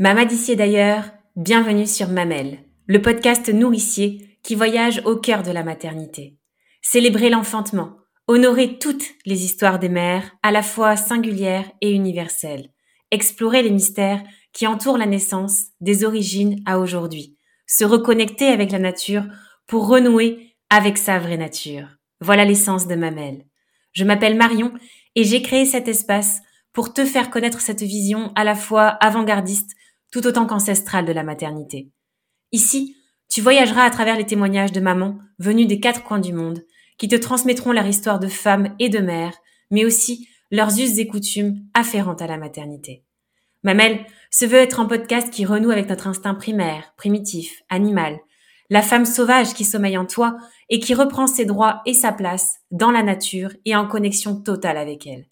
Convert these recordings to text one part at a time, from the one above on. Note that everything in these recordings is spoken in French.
Mama d'ici d'ailleurs, bienvenue sur Mamelle, le podcast nourricier qui voyage au cœur de la maternité. Célébrer l'enfantement, honorer toutes les histoires des mères, à la fois singulières et universelles. Explorer les mystères qui entourent la naissance, des origines à aujourd'hui. Se reconnecter avec la nature pour renouer avec sa vraie nature. Voilà l'essence de Mamelle. Je m'appelle Marion et j'ai créé cet espace pour te faire connaître cette vision à la fois avant-gardiste tout autant qu'ancestrale de la maternité. Ici, tu voyageras à travers les témoignages de mamans venues des quatre coins du monde qui te transmettront leur histoire de femmes et de mères, mais aussi leurs us et coutumes afférentes à la maternité. Mamelle se veut être un podcast qui renoue avec notre instinct primaire, primitif, animal, la femme sauvage qui sommeille en toi et qui reprend ses droits et sa place dans la nature et en connexion totale avec elle.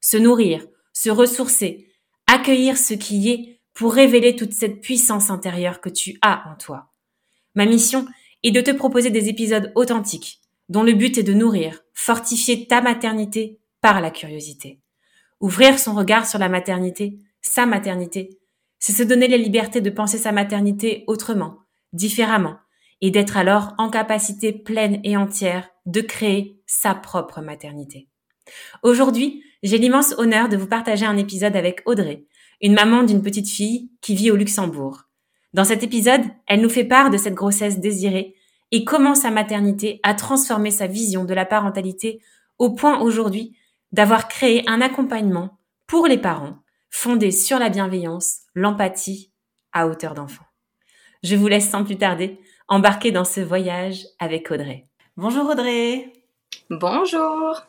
Se nourrir, se ressourcer, accueillir ce qui est pour révéler toute cette puissance intérieure que tu as en toi. Ma mission est de te proposer des épisodes authentiques, dont le but est de nourrir, fortifier ta maternité par la curiosité. Ouvrir son regard sur la maternité, sa maternité, c'est se donner la liberté de penser sa maternité autrement, différemment, et d'être alors en capacité pleine et entière de créer sa propre maternité. Aujourd'hui, j'ai l'immense honneur de vous partager un épisode avec Audrey, une maman d'une petite fille qui vit au Luxembourg. Dans cet épisode, elle nous fait part de cette grossesse désirée et comment sa maternité a transformé sa vision de la parentalité au point aujourd'hui d'avoir créé un accompagnement pour les parents fondé sur la bienveillance, l'empathie à hauteur d'enfant. Je vous laisse sans plus tarder embarquer dans ce voyage avec Audrey. Bonjour Audrey. Bonjour.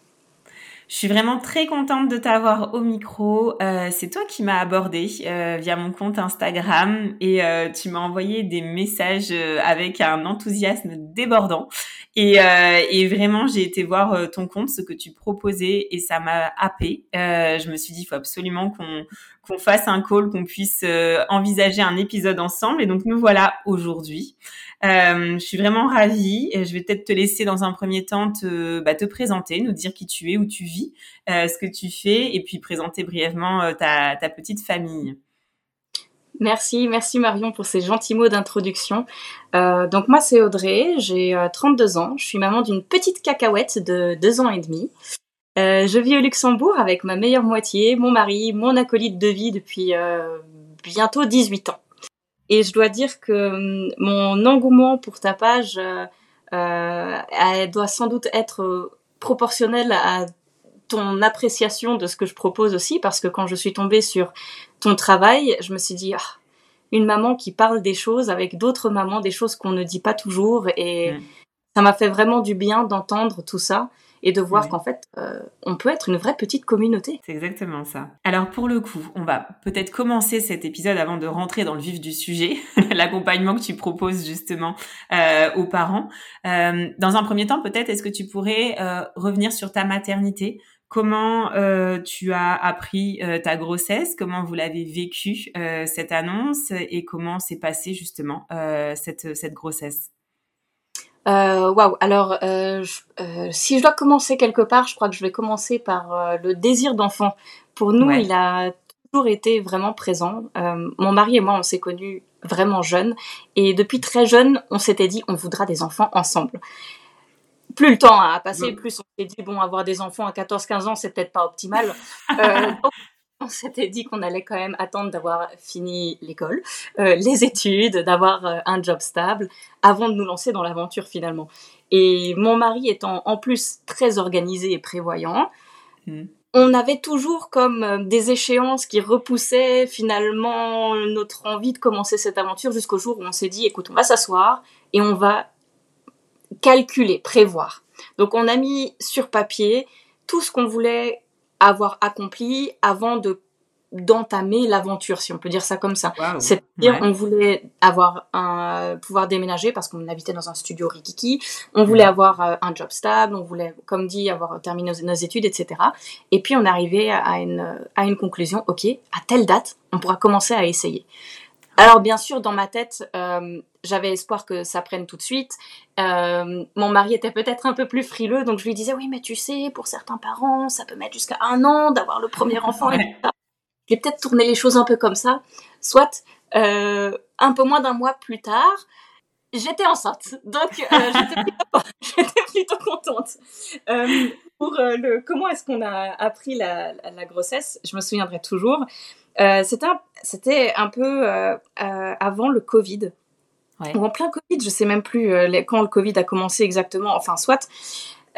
Je suis vraiment très contente de t'avoir au micro. Euh, c'est toi qui m'as abordé euh, via mon compte Instagram et euh, tu m'as envoyé des messages euh, avec un enthousiasme débordant. Et, euh, et vraiment, j'ai été voir euh, ton compte, ce que tu proposais et ça m'a happé. je me suis dit, il faut absolument qu'on qu'on fasse un call, qu'on puisse envisager un épisode ensemble. Et donc nous voilà aujourd'hui. Euh, je suis vraiment ravie. Je vais peut-être te laisser dans un premier temps te, bah, te présenter, nous dire qui tu es, où tu vis, euh, ce que tu fais, et puis présenter brièvement euh, ta, ta, petite famille. Merci, merci Marion pour ces gentils mots d'introduction. Donc moi c'est Audrey, j'ai 32 ans, je suis maman d'une petite cacahuète de 2 ans et demi. je vis au Luxembourg avec ma meilleure moitié, mon mari, mon acolyte de vie depuis bientôt 18 ans. Et je dois dire que hum, mon engouement pour ta page euh, euh, elle doit sans doute être euh, proportionnel à ton appréciation de ce que je propose aussi, parce que quand je suis tombée sur ton travail, je me suis dit, ah, une maman qui parle des choses avec d'autres mamans, des choses qu'on ne dit pas toujours, et ça m'a fait vraiment du bien d'entendre tout ça et de voir qu'en fait, euh, on peut être une vraie petite communauté. C'est exactement ça. Alors pour le coup, on va peut-être commencer cet épisode avant de rentrer dans le vif du sujet, l'accompagnement que tu proposes justement euh, aux parents. Euh, dans un premier temps, peut-être, est-ce que tu pourrais euh, revenir sur ta maternité? Comment euh, tu as appris euh, ta grossesse? Comment vous l'avez vécu cette annonce? Et comment s'est passée justement cette, cette grossesse? Euh, waouh. Alors, euh, euh, si je dois commencer quelque part, je crois que je vais commencer par le désir d'enfant. Pour nous, il a toujours été vraiment présent. mon mari et moi, on s'est connus vraiment jeunes, et depuis très jeune, on s'était dit, on voudra des enfants ensemble. Plus le temps a passé, plus on s'est dit, bon, avoir des enfants à 14-15 ans, c'est peut-être pas optimal. on s'était dit qu'on allait quand même attendre d'avoir fini l'école, euh, les études, d'avoir euh, un job stable, avant de nous lancer dans l'aventure finalement. Et mon mari étant en plus très organisé et prévoyant, hmm. on avait toujours comme euh, des échéances qui repoussaient finalement notre envie de commencer cette aventure jusqu'au jour où on s'est dit, écoute, on va s'asseoir et on va calculer, prévoir. Donc on a mis sur papier tout ce qu'on voulait avoir accompli avant de d'entamer l'aventure, si on peut dire ça comme ça. C'est-à-dire, on voulait avoir un pouvoir déménager parce qu'on habitait dans un studio rikiki. On voulait avoir euh, un job stable. On voulait, comme dit, avoir terminé nos, études, etc. Et puis, on arrivait à une à une conclusion. Ok, à telle date, on pourra commencer à essayer. Alors bien sûr, dans ma tête, euh, j'avais espoir que ça prenne tout de suite. Euh, mon mari était peut-être un peu plus frileux, donc je lui disais oui, mais tu sais, pour certains parents, ça peut mettre jusqu'à un an d'avoir le premier enfant. Et J'ai peut-être tourné les choses un peu comme ça. Soit, un peu moins d'un mois plus tard, j'étais enceinte, donc j'étais plutôt, plutôt, contente. pour le comment est-ce qu'on a appris la, la, grossesse, je me souviendrai toujours. C'était un, c'était un peu avant le Covid. Ou en plein Covid, je sais même plus quand le Covid a commencé exactement, enfin soit.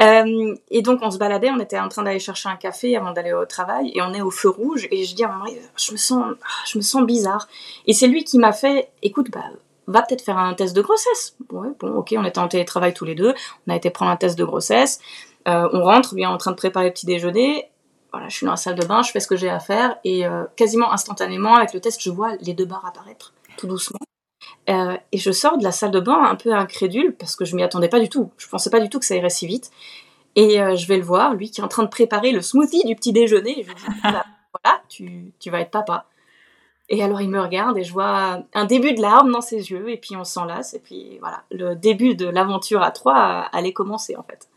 Euh, et donc on se baladait, on était en train d'aller chercher un café avant d'aller au travail et on est au feu rouge et je dis à mon mari, je me sens, je me sens bizarre. Et c'est lui qui m'a fait, écoute, bah, va peut-être faire un test de grossesse. Ouais, bon, ok, on était en télétravail tous les deux, on a été prendre un test de grossesse. Euh, on rentre, bien en train de préparer le petit déjeuner. Voilà, je suis dans la salle de bain, je fais ce que j'ai à faire et euh, quasiment instantanément avec le test, je vois les deux barres apparaître tout doucement. Euh, et je sors de la salle de bain un peu incrédule parce que je m'y attendais pas du tout. Je pensais pas du tout que ça irait si vite. Et euh, je vais le voir, lui qui est en train de préparer le smoothie du petit déjeuner. Je lui dis voilà, tu, tu, vas être papa. Et alors il me regarde et je vois un début de larmes dans ses yeux et puis on s'enlace et puis voilà, le début de l'aventure à trois allait commencer en fait.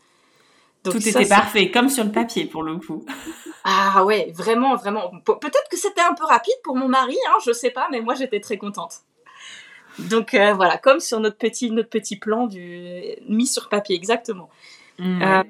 Donc, Tout était parfait, comme sur le papier pour le coup. Ah ouais, vraiment, vraiment. Peut-être que c'était un peu rapide pour mon mari, hein, je sais pas, mais moi j'étais très contente. Donc euh, voilà, comme sur notre petit, notre petit plan du mis sur papier, exactement. Mmh. Euh,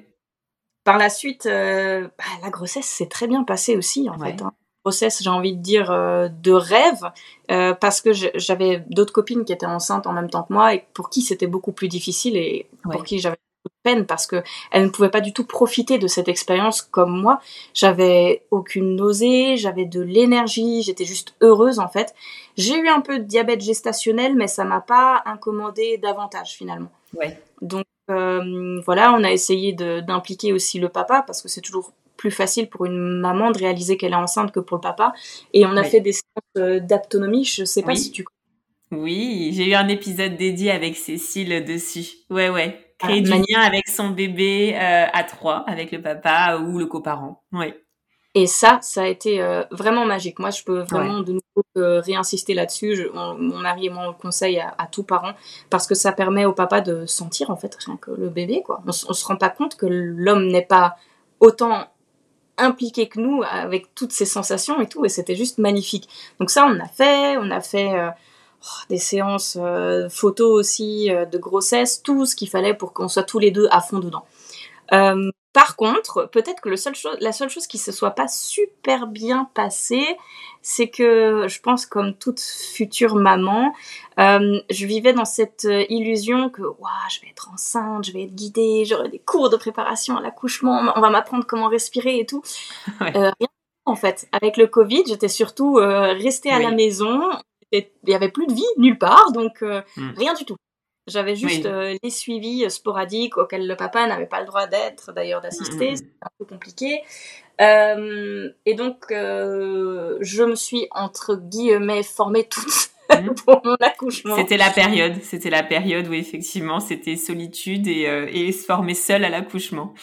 par la suite, euh, bah, la grossesse s'est très bien passée aussi, en fait. Hein. Grossesse, j'ai envie de dire, de rêve, parce que j'avais d'autres copines qui étaient enceintes en même temps que moi et pour qui c'était beaucoup plus difficile et pour qui j'avais de peine parce que elle ne pouvait pas du tout profiter de cette expérience comme moi. J'avais aucune nausée, j'avais de l'énergie, j'étais juste heureuse en fait. J'ai eu un peu de diabète gestationnel, mais ça m'a pas incommodé davantage finalement. Ouais. Donc euh, voilà, on a essayé d'impliquer aussi le papa parce que c'est toujours plus facile pour une maman de réaliser qu'elle est enceinte que pour le papa. Et on a fait des séances euh, d'aptonomie. Je sais pas si tu oui, j'ai eu un épisode dédié avec Cécile dessus. Ouais, ouais. Créer du lien avec son bébé euh, à trois, avec le papa ou le coparent. Oui. Et ça, ça a été euh, vraiment magique. Moi, je peux vraiment de nouveau euh, réinsister là-dessus. Mon mari et moi, on le conseille à, à, tout parent parce que ça permet au papa de sentir en fait rien que le bébé. Quoi. On, on se rend pas compte que l'homme n'est pas autant impliqué que nous avec toutes ces sensations et tout. Et c'était juste magnifique. Donc ça, on a fait. On a fait des séances euh, photos aussi euh, de grossesse, tout ce qu'il fallait pour qu'on soit tous les deux à fond dedans. Euh, par contre, peut-être que le seul la seule chose qui se soit pas super bien passée, c'est que je pense comme toute future maman, je vivais dans cette illusion que je vais être enceinte, je vais être guidée, j'aurai des cours de préparation à l'accouchement, on va m'apprendre comment respirer et tout. rien en fait. Avec le Covid, j'étais surtout restée à la maison, il n'y avait plus de vie nulle part, donc euh, hmm. rien du tout. J'avais juste euh, les suivis sporadiques auxquels le papa n'avait pas le droit d'être, d'ailleurs d'assister, hmm. c'était un peu compliqué. Euh, et donc, je me suis, entre guillemets, formée toute hmm. pour mon accouchement. C'était la période, c'était la période où effectivement c'était solitude et, et se former seule à l'accouchement.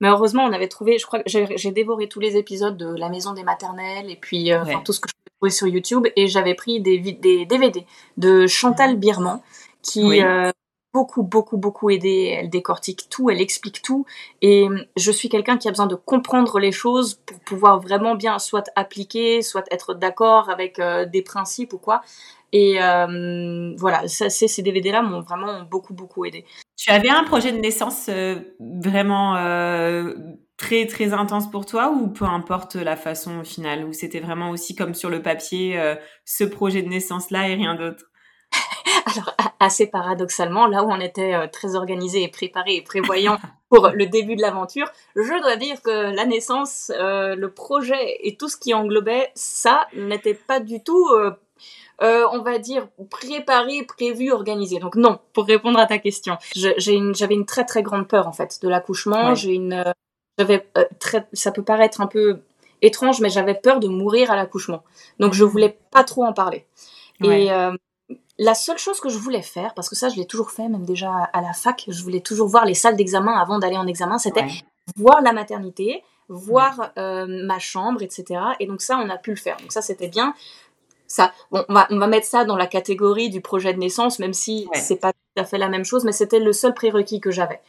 Mais heureusement, on avait trouvé, je crois que j'ai dévoré tous les épisodes de La Maison des Maternelles et puis tout ce que je sur YouTube et j'avais pris des, des DVD de Chantal Birman qui euh, beaucoup beaucoup beaucoup aidé. Elle décortique tout, elle explique tout et je suis quelqu'un qui a besoin de comprendre les choses pour pouvoir vraiment bien soit appliquer, soit être d'accord avec euh, des principes ou quoi. Et euh, voilà, ça, ces DVD-là m'ont vraiment beaucoup, beaucoup aidé. Tu avais un projet de naissance vraiment très très intense pour toi ou peu importe la façon finale ou c'était vraiment aussi comme sur le papier euh, ce projet de naissance là et rien d'autre? Alors assez paradoxalement là où on était euh, très organisé et préparé et prévoyant pour le début de l'aventure je dois dire que la naissance euh, le projet et tout ce qui englobait ça n'était pas du tout on va dire préparé, prévu, organisé. Donc non, pour répondre à ta question, j'avais une, une, très très grande peur en fait de l'accouchement. J'ai une j'avais euh, très, ça peut paraître un peu étrange, mais j'avais peur de mourir à l'accouchement. Donc je voulais pas trop en parler. Et euh, la seule chose que je voulais faire, parce que ça je l'ai toujours fait, même déjà à la fac, je voulais toujours voir les salles d'examen avant d'aller en examen, c'était voir la maternité, voir euh, ma chambre, etc. Et donc ça, on a pu le faire. Donc ça, c'était bien. Ça, bon, on va, on va mettre ça dans la catégorie du projet de naissance, même si c'est pas tout à fait la même chose, mais c'était le seul prérequis que j'avais.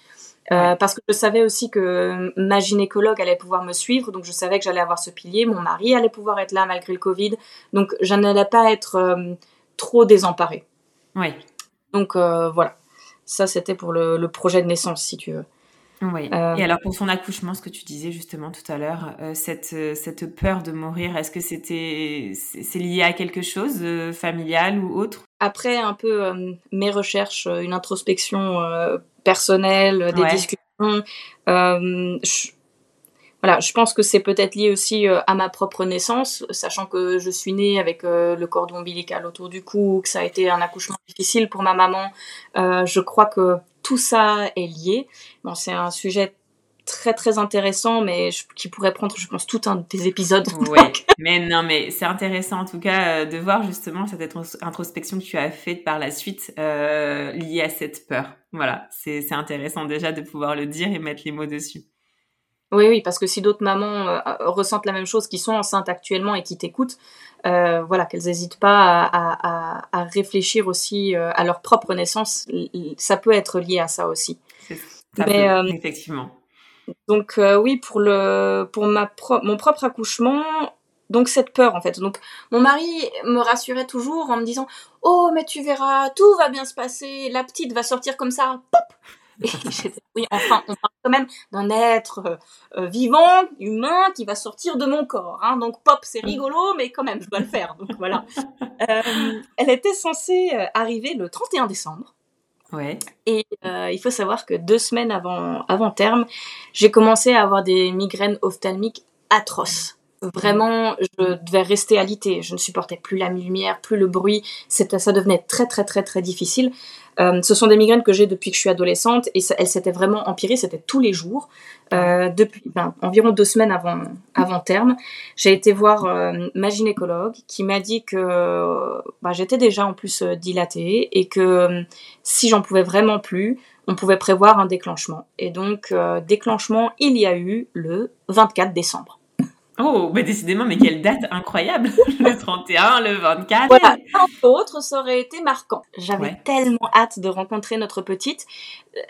Euh, parce que je savais aussi que ma gynécologue allait pouvoir me suivre, donc je savais que j'allais avoir ce pilier. Mon mari allait pouvoir être là malgré le Covid, donc je n'allais pas être euh, trop désemparée. Oui. Donc voilà, ça c'était pour le, projet de naissance, si tu veux. Oui. Et alors pour son accouchement, ce que tu disais justement tout à l'heure, cette, cette peur de mourir, est-ce que c'était c'est lié à quelque chose familial ou autre? Après un peu mes recherches, une introspection personnelle, des discussions, je, voilà, je pense que c'est peut-être lié aussi euh, à ma propre naissance, sachant que je suis née avec euh, le cordon ombilical autour du cou, que ça a été un accouchement difficile pour ma maman. Euh, je crois que tout ça est lié. Bon, c'est un sujet très très intéressant, mais qui pourrait prendre, je pense, tout un des épisodes. Oui, mais non, mais c'est intéressant en tout cas de voir justement cette introspection que tu as faite par la suite liée à cette peur. Voilà, c'est intéressant déjà de pouvoir le dire et mettre les mots dessus. Oui, oui, parce que si d'autres mamans euh, ressentent la même chose, qui sont enceintes actuellement et qui t'écoutent, euh, voilà, qu'elles n'hésitent pas à, réfléchir aussi euh, à leur propre naissance. Ça peut être lié à ça aussi. Mais, effectivement. Donc oui, pour le, pour ma mon propre accouchement, donc cette peur en fait. Donc mon mari me rassurait toujours en me disant "Oh mais tu verras, tout va bien se passer, la petite va sortir comme ça, pop, oui, enfin, on parle quand même d'un être euh, euh, vivant, humain, qui va sortir de mon corps. Hein. Donc pop, c'est mm. rigolo, mais quand même, je dois le faire. Donc voilà. Euh, elle était censée arriver le 31 décembre. Ouais. Et il faut savoir que deux semaines avant, avant terme, j'ai commencé à avoir des migraines ophtalmiques atroces. Vraiment, je devais rester alité. Je ne supportais plus la lumière, plus le bruit. Ça devenait très, très, très, très difficile. Euh, ce sont des migraines que j'ai depuis que je suis adolescente et elles s'étaient vraiment empirées, c'était tous les jours. Euh, depuis ben, environ deux semaines avant, avant terme, j'ai été voir euh, ma gynécologue qui m'a dit que bah, j'étais déjà en plus dilatée et que si j'en pouvais vraiment plus, on pouvait prévoir un déclenchement. Et donc, déclenchement, il y a eu le 24 décembre. Oh, mais décidément, mais quelle date incroyable Le 31, le 24. Voilà, entre autres, ça aurait été marquant. J'avais tellement hâte de rencontrer notre petite.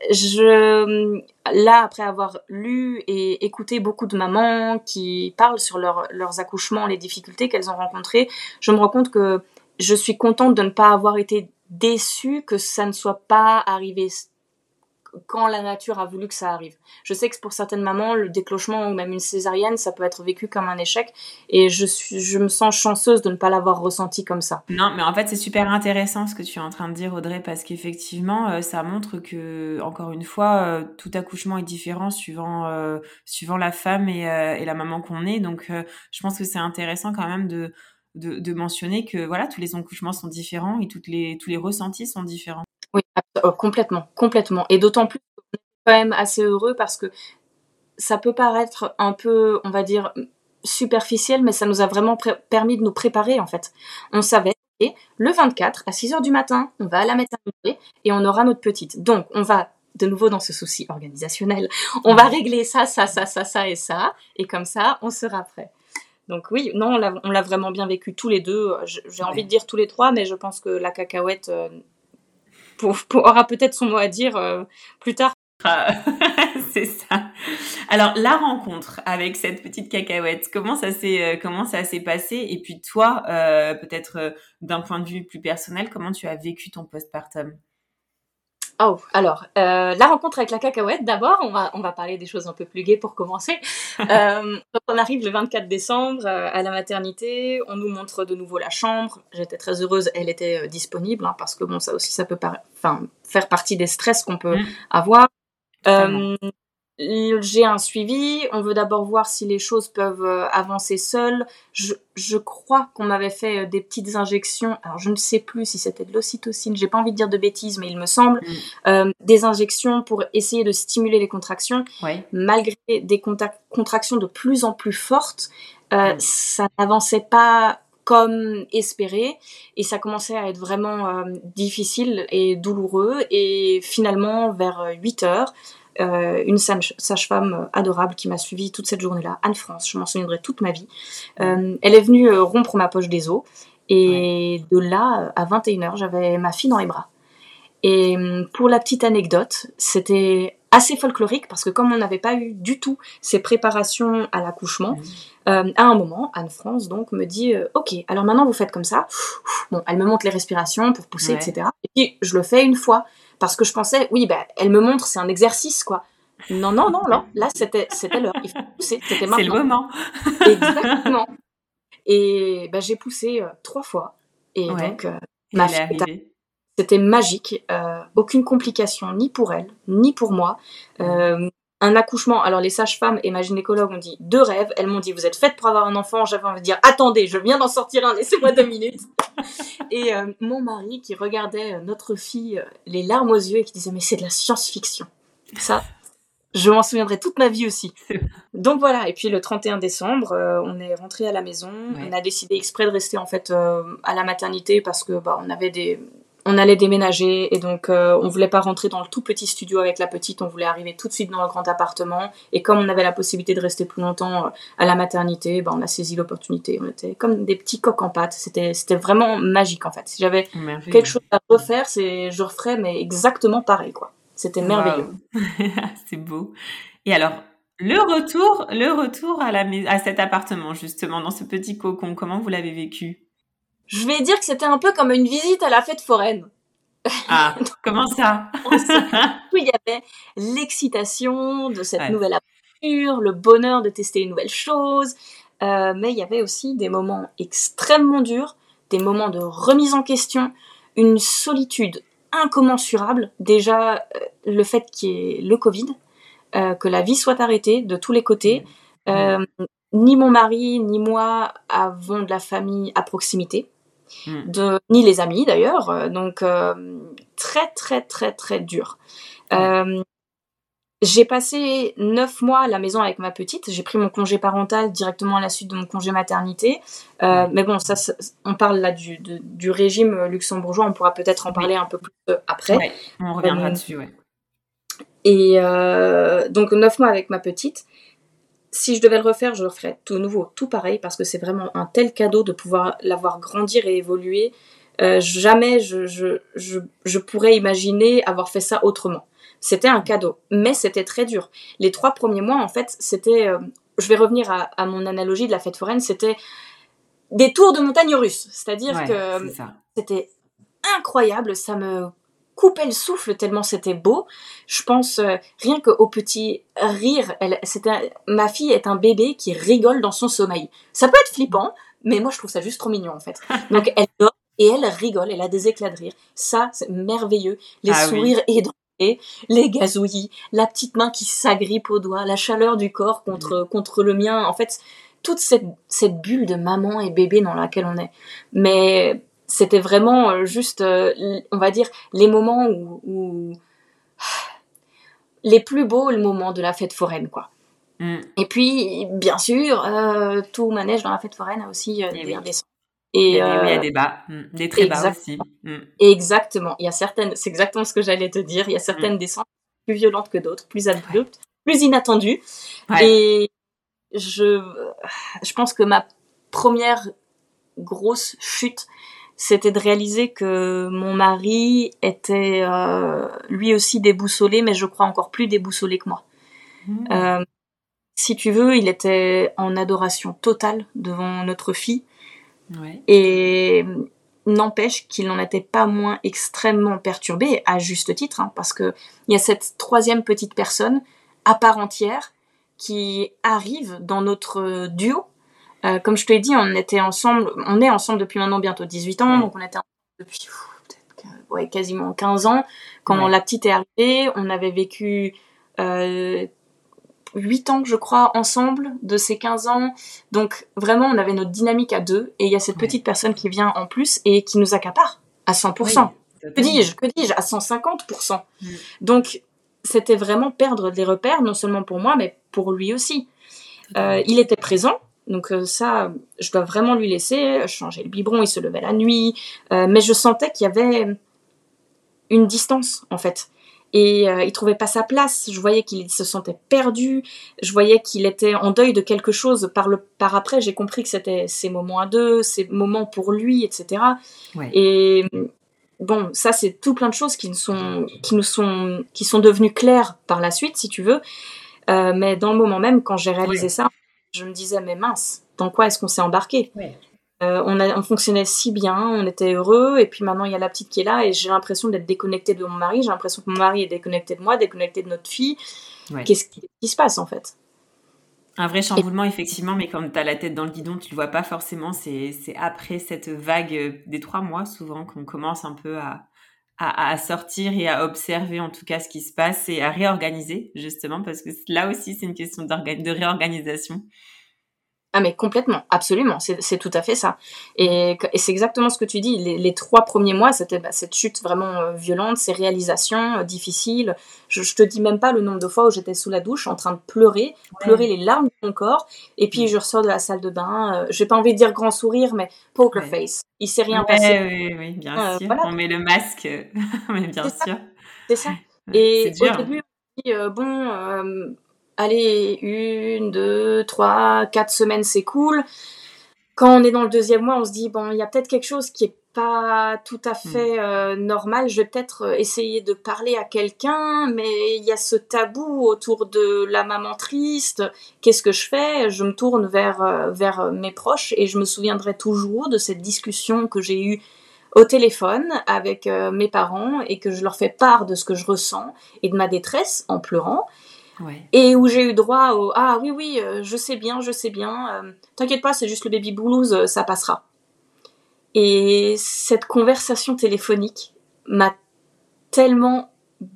Je, là, après avoir lu et écouté beaucoup de mamans qui parlent sur leurs accouchements, les difficultés qu'elles ont rencontrées, je me rends compte que je suis contente de ne pas avoir été déçue que ça ne soit pas arrivé quand la nature a voulu que ça arrive. Je sais que pour certaines mamans, le déclenchement ou même une césarienne, ça peut être vécu comme un échec et je, suis, je me sens chanceuse de ne pas l'avoir ressenti comme ça. Non, mais en fait, c'est super intéressant ce que tu es en train de dire, Audrey, parce qu'effectivement, euh, ça montre que, encore une fois, euh, tout accouchement est différent suivant, euh, suivant la femme et, la maman qu'on est. Donc, je pense que c'est intéressant quand même de, de, de, mentionner que voilà, tous les accouchements sont différents et toutes les, tous les ressentis sont différents. Oh, complètement, complètement. Et d'autant plus qu'on est quand même assez heureux parce que ça peut paraître un peu, on va dire, superficiel, mais ça nous a vraiment permis de nous préparer en fait. On savait, et le 24 à 6 h du matin, on va à la maternité et on aura notre petite. Donc, on va de nouveau dans ce souci organisationnel, on va régler ça, ça, ça, ça, ça et ça, et comme ça, on sera prêt. Donc oui, non, on l'a vraiment bien vécu tous les deux. J'ai envie de dire tous les trois, mais je pense que la cacahuète euh, pour, aura peut-être son mot à dire euh, plus tard. Ah, c'est ça. Alors la rencontre avec cette petite cacahuète, comment ça s'est euh, comment ça s'est passé? Et puis toi, euh, peut-être d'un point de vue plus personnel, comment tu as vécu ton postpartum? Oh, alors, euh, la rencontre avec la cacahuète, d'abord, on va, on va parler des choses un peu plus gaies pour commencer. euh, on arrive le 24 décembre euh, à la maternité, on nous montre de nouveau la chambre. J'étais très heureuse, elle était euh, disponible, hein, parce que bon, ça aussi, ça peut faire partie des stress qu'on peut mmh. avoir. J'ai un suivi. On veut d'abord voir si les choses peuvent euh, avancer seules. Je, je crois qu'on m'avait fait euh, des petites injections. Alors je ne sais plus si c'était de l'ocytocine. J'ai pas envie de dire de bêtises, mais il me semble mm. euh, des injections pour essayer de stimuler les contractions. Malgré des contractions de plus en plus fortes, euh, mm. ça n'avançait pas comme espéré et ça commençait à être vraiment euh, difficile et douloureux et finalement vers 8 heures euh, une sage-femme adorable qui m'a suivie toute cette journée-là, Anne-France, je m'en souviendrai toute ma vie. Euh, elle est venue euh, rompre ma poche des os, et de là, à 21h, j'avais ma fille dans les bras. Et pour la petite anecdote, c'était assez folklorique parce que comme on n'avait pas eu du tout ces préparations à l'accouchement, euh, à un moment, Anne-France donc me dit euh, Ok, alors maintenant vous faites comme ça. Bon, elle me montre les respirations pour pousser, etc. Et puis je le fais une fois parce que je pensais Oui, ben, elle me montre, c'est un exercice quoi. Non, non, non, non, là c'était l'heure, il faut pousser, c'était maintenant. C'est le moment. Exactement. Et ben, j'ai poussé euh, trois fois. Et donc, ma fille c'était magique, euh, aucune complication ni pour elle, ni pour moi. Euh, un accouchement, alors les sages-femmes et ma gynécologue ont dit deux rêves. Elles m'ont dit vous êtes faite pour avoir un enfant. J'avais envie de dire attendez, je viens d'en sortir un, laissez-moi deux minutes. et euh, mon mari qui regardait notre fille les larmes aux yeux et qui disait mais c'est de la science-fiction. Ça, je m'en souviendrai toute ma vie aussi. Donc voilà, et puis le 31 décembre, on est rentré à la maison. On a décidé exprès de rester en fait à la maternité parce que bah, on avait des, on allait déménager et donc euh, on voulait pas rentrer dans le tout petit studio avec la petite, on voulait arriver tout de suite dans le grand appartement et comme on avait la possibilité de rester plus longtemps euh, à la maternité, ben, on a saisi l'opportunité. On était comme des petits coqs en pâte. C'était c'était vraiment magique en fait. Si j'avais quelque chose à refaire, c'est je referais mais exactement pareil quoi. C'était merveilleux. c'est beau. Et alors le retour, le retour à la à cet appartement justement dans ce petit cocon, comment vous l'avez vécu? Je vais dire que c'était un peu comme une visite à la fête foraine. Ah, comment ça Il y avait l'excitation de cette nouvelle aventure, le bonheur de tester une nouvelle chose, euh, mais il y avait aussi des moments extrêmement durs, des moments de remise en question, une solitude incommensurable. Déjà, euh, le fait qu'il y ait le Covid, euh, que la vie soit arrêtée de tous les côtés. ni mon mari, ni moi avons de la famille à proximité. De, ni les amis d'ailleurs. Euh, donc euh, très très très très dur. Euh, j'ai passé neuf mois à la maison avec ma petite. J'ai pris mon congé parental directement à la suite de mon congé maternité. mais bon, ça, on parle là du, du, régime luxembourgeois. On pourra peut-être en parler un peu plus après. on reviendra dessus, ouais. Et donc neuf mois avec ma petite si je devais le refaire, je le referais tout nouveau, tout pareil, parce que c'est vraiment un tel cadeau de pouvoir l'avoir grandir et évoluer. Euh, jamais je, je, je, je, pourrais imaginer avoir fait ça autrement. C'était un cadeau, mais c'était très dur. Les trois premiers mois, en fait, c'était... Euh, je vais revenir à, à, mon analogie de la fête foraine, c'était des tours de montagne russes. C'est-à-dire que c'était incroyable, ça me coupait le souffle tellement c'était beau. Je pense euh, rien qu'au petit rire. Elle, ma fille est un bébé qui rigole dans son sommeil. Ça peut être flippant, mais moi je trouve ça juste trop mignon en fait. Donc elle dort et elle rigole, elle a des éclats de rire. Ça c'est merveilleux. Les ah sourires oui. les gazouillis, la petite main qui s'agrippe au doigt, la chaleur du corps contre mm. contre le mien. En fait, toute cette, cette bulle de maman et bébé dans laquelle on est. Mais c'était vraiment euh, juste, euh, on va dire, les moments où, les plus beaux, le moment de la fête foraine, quoi. Mm. Et puis, bien sûr, euh, tout manège dans la fête foraine a aussi des oui. Et il y a des bas, mm. des très bas aussi. Mm. Exactement. Il y a certaines, c'est exactement ce que j'allais te dire. Il y a certaines descentes plus violentes que d'autres, plus abruptes, plus inattendues. Et je, je pense que ma première grosse chute, c'était de réaliser que mon mari était euh, lui aussi déboussolé, mais je crois encore plus déboussolé que moi. Mmh. Euh, si tu veux, il était en adoration totale devant notre fille. Et n'empêche qu'il n'en était pas moins extrêmement perturbé, à juste titre, hein, parce que il y a cette troisième petite personne à part entière qui arrive dans notre duo euh, comme je te l'ai dit, on était ensemble, on est ensemble depuis maintenant bientôt 18 ans, donc on était ensemble depuis ouais, quasiment 15 ans. Quand la petite est arrivée, on avait vécu euh, 8 ans, je crois, ensemble de ces 15 ans. Donc vraiment, on avait notre dynamique à deux, et il y a cette petite personne qui vient en plus et qui nous accapare à 100%. que dis-je Que dis-je À 150%. Mm. Donc c'était vraiment perdre des repères, non seulement pour moi, mais pour lui aussi. Euh, il était présent, donc euh, ça, je dois vraiment lui laisser changer le biberon. Il se levait la nuit, euh, mais je sentais qu'il y avait une distance en fait. Et euh, il trouvait pas sa place. Je voyais qu'il se sentait perdu. Je voyais qu'il était en deuil de quelque chose. Par le par après, j'ai compris que c'était ses moments à deux, ses moments pour lui, etc. Et bon, ça c'est tout plein de choses qui nous sont, qui nous sont, qui sont devenues claires par la suite, si tu veux. Euh, mais dans le moment même, quand j'ai réalisé ça, je me disais mais mince, dans quoi est-ce qu'on s'est embarqué euh, on, a, on fonctionnait si bien, on était heureux, et puis maintenant il y a la petite qui est là, et j'ai l'impression d'être déconnectée de mon mari, j'ai l'impression que mon mari est déconnecté de moi, déconnecté de notre fille. Qu'est-ce qui, se passe en fait? Un vrai chamboulement, effectivement, mais quand tu as la tête dans le guidon, tu le vois pas forcément. C'est après cette vague des trois mois, souvent, qu'on commence un peu à, à, sortir et à observer en tout cas ce qui se passe et à réorganiser, justement, parce que là aussi, c'est une question de réorganisation. Ah mais complètement, absolument, c'est tout à fait ça. Et, c'est exactement ce que tu dis. Les, trois premiers mois, c'était bah, cette chute vraiment euh, violente, ces réalisations euh, difficiles. Je, je, te dis même pas le nombre de fois où j'étais sous la douche en train de pleurer, pleurer les larmes de mon corps. Et puis je ressors de la salle de bain. Euh, J'ai pas envie de dire grand sourire, mais poker face. Il s'est rien passé. Oui, oui, bien sûr. On met le masque, mais bien sûr. C'est ça. Et au début, on dit, bon allez, une, deux, trois, quatre semaines, c'est cool. Quand on est dans le deuxième mois, on se dit, bon, il y a peut-être quelque chose qui est pas tout à hmm. fait euh, normal. Je vais peut-être euh, essayer de parler à quelqu'un, mais il y a ce tabou autour de la maman triste. Qu'est-ce que je fais? Je me tourne vers, euh, vers mes proches et je me souviendrai toujours de cette discussion que j'ai eue au téléphone avec mes parents et que je leur fais part de ce que je ressens et de ma détresse en pleurant. Et où j'ai eu droit au Ah oui, oui, euh, je sais bien, je sais bien, euh, t'inquiète pas, c'est juste le baby blues, euh, ça passera. Et cette conversation téléphonique m'a tellement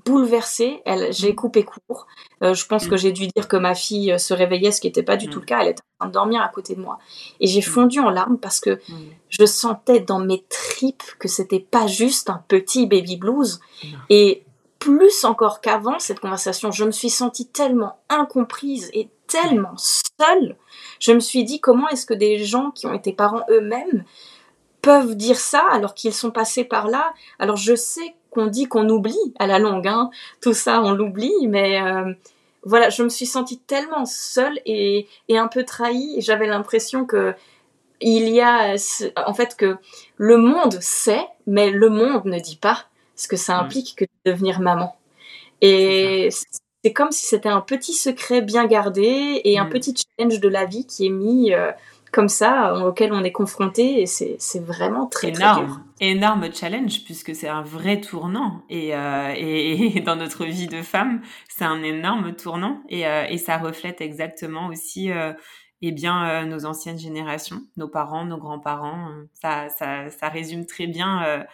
bouleversée, elle, j'ai mm. coupé court. je pense mm. que j'ai dû dire que ma fille se réveillait, ce qui n'était pas du tout mm. le cas, elle était en train de dormir à côté de moi. Et j'ai fondu en larmes parce que je sentais dans mes tripes que c'était pas juste un petit baby blues. Et plus encore qu'avant cette conversation, je me suis sentie tellement incomprise et tellement seule. Je me suis dit comment est-ce que des gens qui ont été parents eux-mêmes peuvent dire ça alors qu'ils sont passés par là? Alors je sais qu'on dit qu'on oublie à la longue, hein, tout ça on l'oublie, mais euh, voilà, je me suis sentie tellement seule et, et un peu trahie. J'avais l'impression que il y a en fait que le monde sait, mais le monde ne dit pas ce que ça implique que de devenir maman. Et c'est comme si c'était un petit secret bien gardé et un mm. petit challenge de la vie qui est mis euh, comme ça, auquel on est confronté, et c'est vraiment très, énorme. Très dur. Énorme challenge, puisque c'est un vrai tournant. Et, euh, et, dans notre vie de femme, c'est un énorme tournant. Et, euh, et, ça reflète exactement aussi eh bien, nos anciennes générations, nos parents, nos grands-parents. Ça, ça, ça résume très bien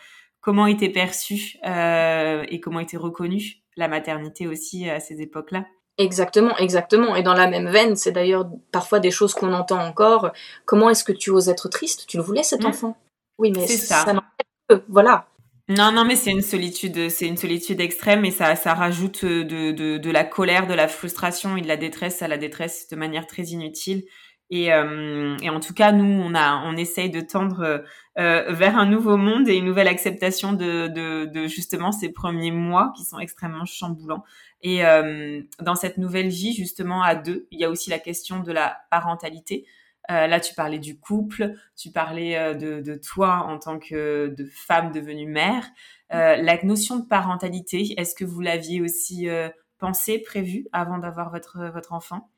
comment était perçue euh, et comment était reconnue la maternité aussi à ces époques-là. Exactement, exactement. Et dans la même veine, c'est d'ailleurs parfois des choses qu'on entend encore. Comment est-ce que tu oses être triste? Tu le voulais cet mmh. enfant? Oui, mais ça, ça voilà. Non, non, mais c'est une solitude, c'est une solitude extrême et ça, ça rajoute de, de, de, la colère, de la frustration et de la détresse à la détresse de manière très inutile. Et, euh, et, en tout cas, nous, on a, on essaye de tendre euh, vers un nouveau monde et une nouvelle acceptation de, de, de, justement ces premiers mois qui sont extrêmement chamboulants. Et euh, dans cette nouvelle vie, justement à deux, il y a aussi la question de la parentalité. Euh, là, tu parlais du couple, tu parlais euh, de, de, toi en tant que de femme devenue mère. Euh, la notion de parentalité, est-ce que vous l'aviez aussi pensé, prévu avant d'avoir votre votre enfant?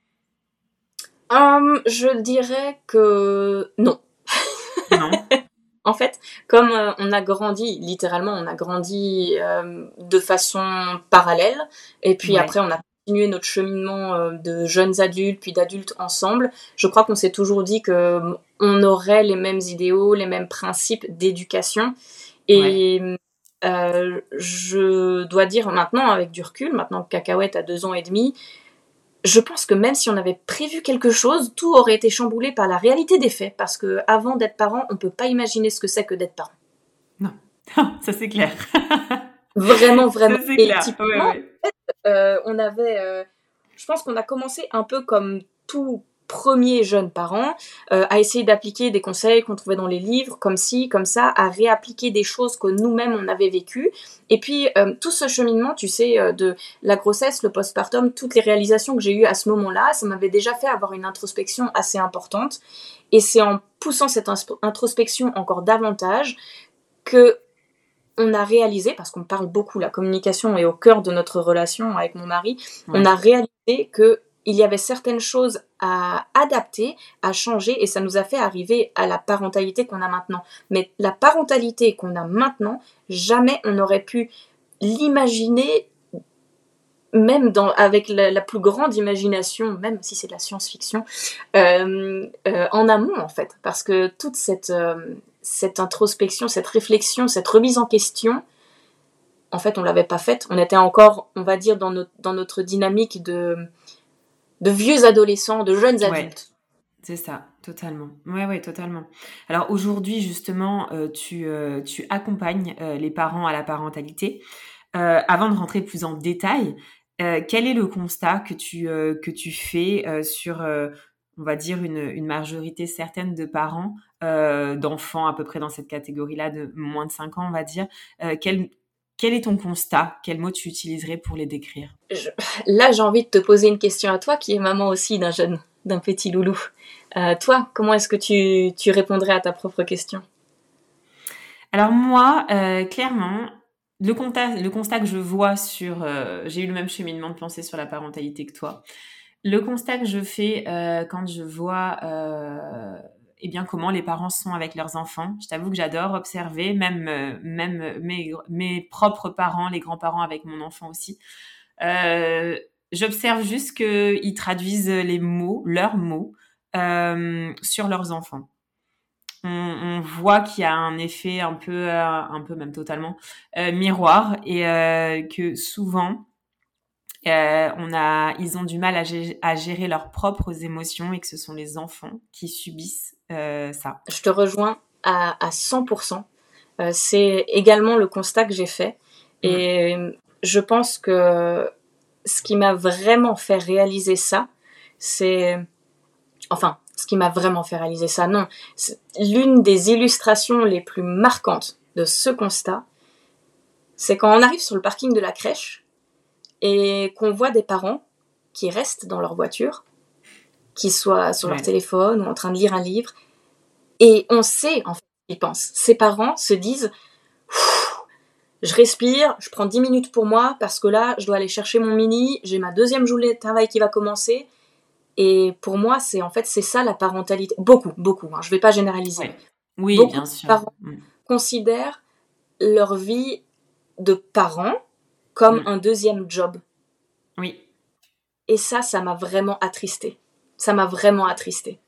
Um, je dirais que non. Non. en fait, comme euh, on a grandi, littéralement, on a grandi euh, de façon parallèle, et puis après, on a continué notre cheminement euh, de jeunes adultes, puis d'adultes ensemble. Je crois qu'on s'est toujours dit que on aurait les mêmes idéaux, les mêmes principes d'éducation. Et je dois dire maintenant, avec du recul, maintenant que Cacahuète a deux ans et demi, je pense que même si on avait prévu quelque chose, tout aurait été chamboulé par la réalité des faits, parce que avant d'être parent, on peut pas imaginer ce que c'est que d'être parent. Non, ça c'est clair. vraiment, vraiment. Et typiquement, euh, on avait, euh, je pense qu'on a commencé un peu comme tout premiers jeunes parents euh, à essayer d'appliquer des conseils qu'on trouvait dans les livres, comme ci, comme ça, à réappliquer des choses que nous-mêmes on avait vécues. Et puis euh, tout ce cheminement, tu sais, euh, de la grossesse, le postpartum, toutes les réalisations que j'ai eues à ce moment-là, ça m'avait déjà fait avoir une introspection assez importante. Et c'est en poussant cette introspection encore davantage que on a réalisé, parce qu'on parle beaucoup, la communication est au cœur de notre relation avec mon mari, on a réalisé que il y avait certaines choses à adapter, à changer, et ça nous a fait arriver à la parentalité qu'on a maintenant. Mais la parentalité qu'on a maintenant, jamais on n'aurait pu l'imaginer, même avec la, plus grande imagination, même si c'est de la science-fiction, euh, euh, en amont en fait, parce que toute cette, euh, cette introspection, cette réflexion, cette remise en question, en fait, on l'avait pas faite. On était encore, on va dire, dans notre dynamique de de vieux adolescents, de jeunes adultes. c'est ça, totalement. Ouais, ouais, totalement. Alors aujourd'hui, justement, euh, tu, euh, tu accompagnes euh, les parents à la parentalité. avant de rentrer plus en détail, quel est le constat que tu, que tu fais sur, on va dire, une, une, majorité certaine de parents, d'enfants à peu près dans cette catégorie-là, de moins de 5 ans, on va dire quel, quel est ton constat? Quel mot tu utiliserais pour les décrire? Là, j'ai envie de te poser une question à toi, qui est maman aussi d'un jeune, d'un petit loulou. Euh, toi, comment est-ce que tu, répondrais à ta propre question? Alors moi, euh, clairement, le constat, le constat que je vois sur... Euh, j'ai eu le même cheminement de pensée sur la parentalité que toi. Le constat que je fais quand je vois eh bien comment les parents sont avec leurs enfants. Je t'avoue que j'adore observer, même euh, même mes, mes, propres parents, les grands-parents avec mon enfant aussi. Euh, J'observe juste qu'ils traduisent les mots, leurs mots, euh, sur leurs enfants. On, on voit qu'il y a un effet un peu, euh, un peu même totalement euh, miroir et que souvent euh, on a, ils ont du mal à, gérer leurs propres émotions et que ce sont les enfants qui subissent euh, ça. Je te rejoins à, 100%. Euh, c'est également le constat que j'ai fait. Et je pense que ce qui m'a vraiment fait réaliser ça, c'est... Enfin, ce qui m'a vraiment fait réaliser ça, non. L'une des illustrations les plus marquantes de ce constat, c'est quand on arrive sur le parking de la crèche et qu'on voit des parents qui restent dans leur voiture, qui soient sur leur téléphone ou en train de lire un livre, et on sait en fait ils pensent. Ces parents se disent je respire, je prends 10 minutes pour moi parce que là, je dois aller chercher mon mini, j'ai ma deuxième journée de travail qui va commencer. Et pour moi, c'est en fait c'est ça la parentalité. Beaucoup, beaucoup. Hein, je vais pas généraliser. Oui, bien sûr. Parents mm. considèrent leur vie de parents comme mm. un deuxième job. Oui. Et ça, ça m'a vraiment attristé. Ça m'a vraiment attristé.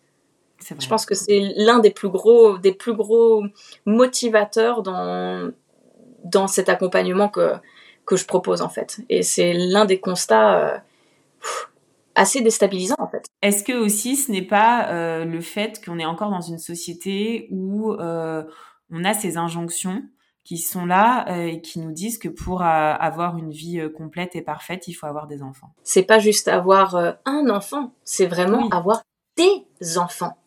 Je pense que c'est l'un des plus gros, des plus gros motivateurs dans, dans cet accompagnement que, que je propose en fait. Et c'est l'un des constats euh, assez déstabilisants en fait. Est-ce que aussi ce n'est pas euh, le fait qu'on est encore dans une société où euh, on a ces injonctions qui sont là euh, et qui nous disent que pour euh, avoir une vie euh, complète et parfaite, il faut avoir des enfants. C'est pas juste avoir un enfant, c'est vraiment avoir des enfants.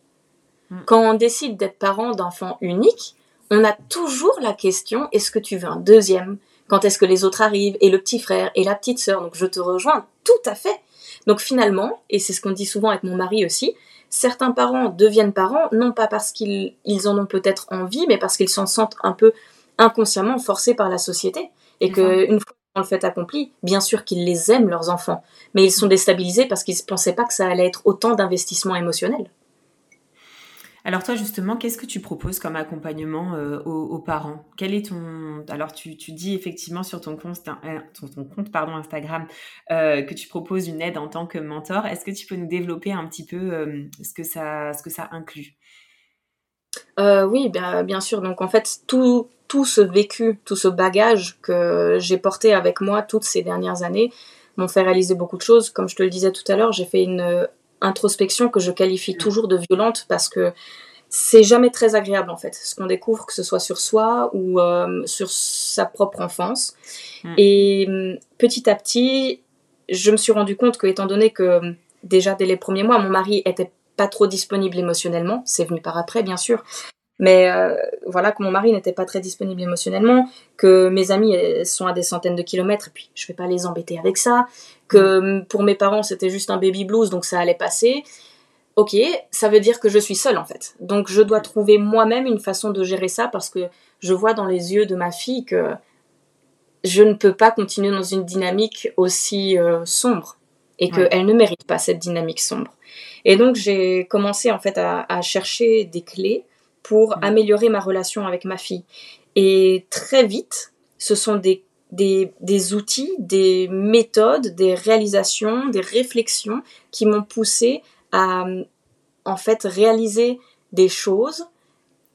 Mm. Quand on décide d'être parent d'enfants uniques, on a toujours la question est-ce que tu veux un deuxième? Quand est-ce que les autres arrivent? Et le petit frère et la petite sœur. Donc je te rejoins tout à fait. Donc finalement, et c'est ce qu'on dit souvent avec mon mari aussi, certains parents deviennent parents non pas parce qu'ils en ont peut-être envie, mais parce qu'ils s'en sentent un peu inconsciemment forcés par la société. Et que une fois le fait accompli, bien sûr qu'ils les aiment, leurs enfants, mais ils sont déstabilisés parce qu'ils ne pensaient pas que ça allait être autant d'investissement émotionnel. Alors toi justement, qu'est-ce que tu proposes comme accompagnement euh, aux, parents? Quel est ton Alors tu, dis effectivement sur ton compte, euh, ton compte pardon Instagram euh, que tu proposes une aide en tant que mentor. Est-ce que tu peux nous développer un petit peu ce que ça ce que ça inclut? Euh, oui, bien, bien sûr. Donc en fait, tout, tout ce vécu, tout ce bagage que j'ai porté avec moi toutes ces dernières années m'ont fait réaliser beaucoup de choses. Comme je te le disais tout à l'heure, j'ai fait une euh, introspection que je qualifie toujours de violente parce que c'est jamais très agréable en fait, ce qu'on découvre, que ce soit sur soi ou euh, sur sa propre enfance. Mm. Et petit à petit, je me suis rendu compte que, étant donné que déjà dès les premiers mois, mon mari était pas trop disponible émotionnellement. C'est venu par après, bien sûr. Mais euh, voilà, que mon mari n'était pas très disponible émotionnellement, que mes amis sont à des centaines de kilomètres, et puis je vais pas les embêter avec ça, que mm. pour mes parents c'était juste un baby blues, donc ça allait passer. ok, ça veut dire que je suis seule en fait. Donc je dois trouver moi-même une façon de gérer ça parce que je vois dans les yeux de ma fille que je ne peux pas continuer dans une dynamique aussi euh, sombre et qu'elle ne mérite pas cette dynamique sombre. Et donc j'ai commencé en fait à, chercher des clés pour améliorer ma relation avec ma fille. Et très vite, ce sont des, des, des outils, des méthodes, des réalisations, des réflexions qui m'ont poussé à en fait réaliser des choses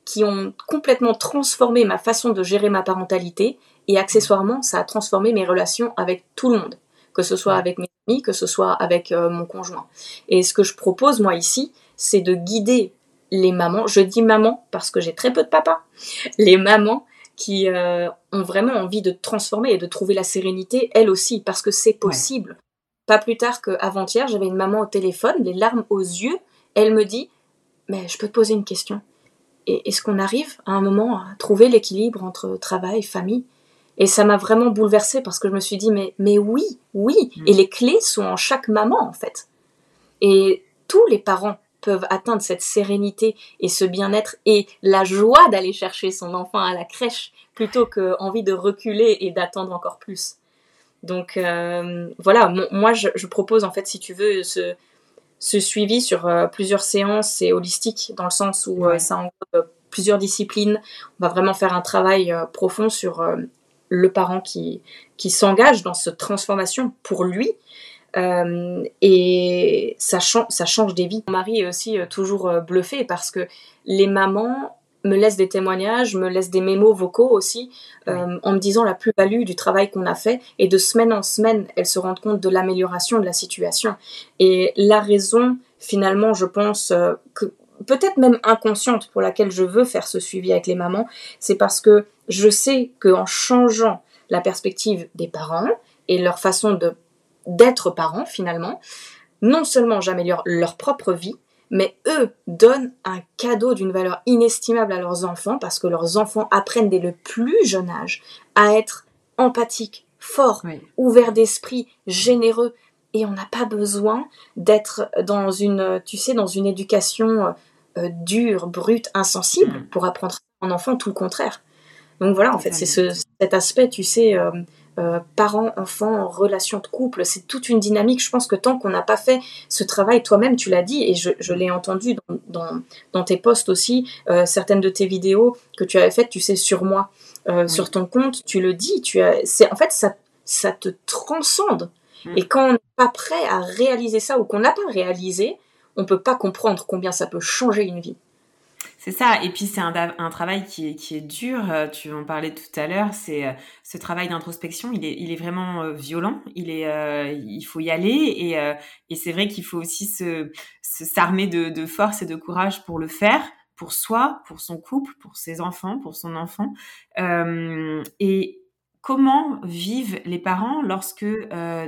qui ont complètement transformé ma façon de gérer ma parentalité. Et accessoirement ça a transformé mes relations avec tout le monde, que ce soit avec mes amis, que ce soit avec euh, mon conjoint. Et ce que je propose moi ici, c'est de guider les mamans, je dis maman parce que j'ai très peu de papas, les mamans qui euh, ont vraiment envie de transformer et de trouver la sérénité, elles aussi, parce que c'est possible. Pas plus tard qu'avant-hier, j'avais une maman au téléphone, les larmes aux yeux. Elle me dit Mais je peux te poser une question. Est-ce qu'on arrive à un moment à trouver l'équilibre entre travail, famille? Et ça m'a vraiment bouleversée parce que je me suis dit Mais, mais oui, oui. Mm. Et les clés sont en chaque maman, en fait. Et tous les parents peuvent atteindre cette sérénité et ce bien-être et la joie d'aller chercher son enfant à la crèche plutôt qu'envie de reculer et d'attendre encore plus. Donc euh, voilà, moi je, propose en fait, si tu veux, ce, suivi sur euh, plusieurs séances, c'est holistique dans le sens où euh, ça englobe plusieurs disciplines. On va vraiment faire un travail profond sur le parent qui, qui s'engage dans cette transformation pour lui. et ça, ça change des vies. Mon mari est aussi toujours bluffé parce que les mamans me laisse des témoignages, me laisse des mémos vocaux aussi, euh, en me disant la plus-value du travail qu'on a fait. Et de semaine en semaine, elles se rendent compte de l'amélioration de la situation. Et la raison, finalement, je pense euh, que peut-être même inconsciente pour laquelle je veux faire ce suivi avec les mamans, c'est parce que je sais qu'en changeant la perspective des parents et leur façon de d'être parents finalement, non seulement j'améliore leur propre vie, mais eux donnent un cadeau d'une valeur inestimable à leurs enfants parce que leurs enfants apprennent dès le plus jeune âge à être empathiques, forts, ouverts d'esprit, généreux. Et on n'a pas besoin d'être dans une, tu sais, dans une éducation euh, dure, brute, insensible mm. pour apprendre un enfant, tout le contraire. Donc voilà, en fait, c'est cet aspect, tu sais, euh, euh, parents, enfants, relations de couple, c'est toute une dynamique. Je pense que tant qu'on n'a pas fait ce travail, toi-même, tu l'as dit, et je, l'ai entendu dans, tes posts aussi, euh, certaines de tes vidéos que tu avais faites, tu sais, sur moi, sur ton compte, tu le dis, tu as, c'est, en fait, ça, ça te transcende. Mm. Et quand on n'est pas prêt à réaliser ça ou qu'on n'a pas réalisé, on peut pas comprendre combien ça peut changer une vie. C'est ça. Et puis c'est un, un, travail qui est, qui est dur. Euh, tu en parlais tout à l'heure. C'est euh, ce travail d'introspection. Il est, il est vraiment euh, violent. Il est, il faut y aller. Et, et c'est vrai qu'il faut aussi se s'armer de, de force et de courage pour le faire, pour soi, pour son couple, pour ses enfants, pour son enfant. et comment vivent les parents lorsque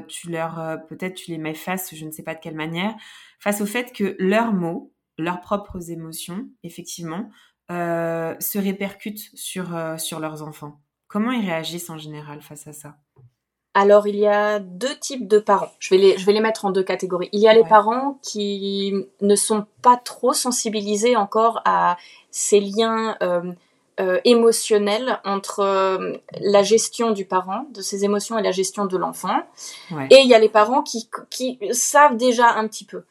tu leur, peut-être tu les mets face, je ne sais pas de quelle manière, face au fait que leurs mots leurs propres émotions, effectivement, euh, se répercutent sur, euh, sur leurs enfants. Comment ils réagissent en général face à ça? Alors, il y a deux types de parents. Je vais les, je vais les mettre en deux catégories. Il y a les parents qui ne sont pas trop sensibilisés encore à ces liens euh, émotionnels entre la gestion du parent, de ses émotions et la gestion de l'enfant. Et il y a les parents qui, qui savent déjà un petit peu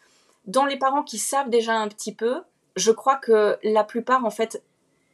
dans les parents qui savent déjà un petit peu, je crois que la plupart, en fait,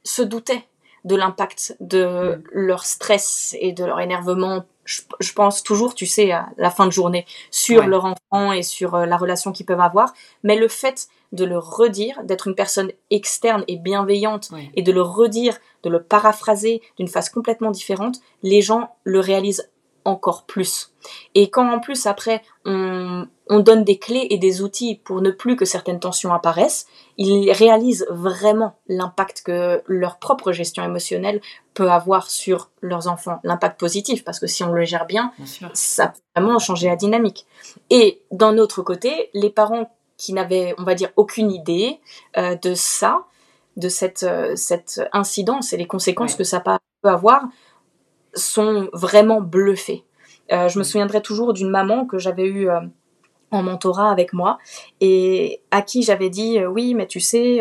se doutaient de l'impact de leur stress et de leur énervement. Je, pense toujours, tu sais, à la fin de journée, sur leur enfant et sur euh, la relation qu'ils peuvent avoir. Mais le fait de le redire, d'être une personne externe et bienveillante, et de le redire, de le paraphraser d'une façon complètement différente, les gens le réalisent encore plus. Et quand en plus après on, on, donne des clés et des outils pour ne plus que certaines tensions apparaissent, ils réalisent vraiment l'impact que leur propre gestion émotionnelle peut avoir sur leurs enfants, l'impact positif, parce que si on le gère bien, ça peut vraiment changer la dynamique. Et d'un autre côté, les parents qui n'avaient, on va dire, aucune idée euh, de ça, de cette, euh, cette incidence et les conséquences que ça peut avoir, sont vraiment bluffés. Euh, je me souviendrai toujours d'une maman que j'avais eue euh, en mentorat avec moi et à qui j'avais dit oui mais tu sais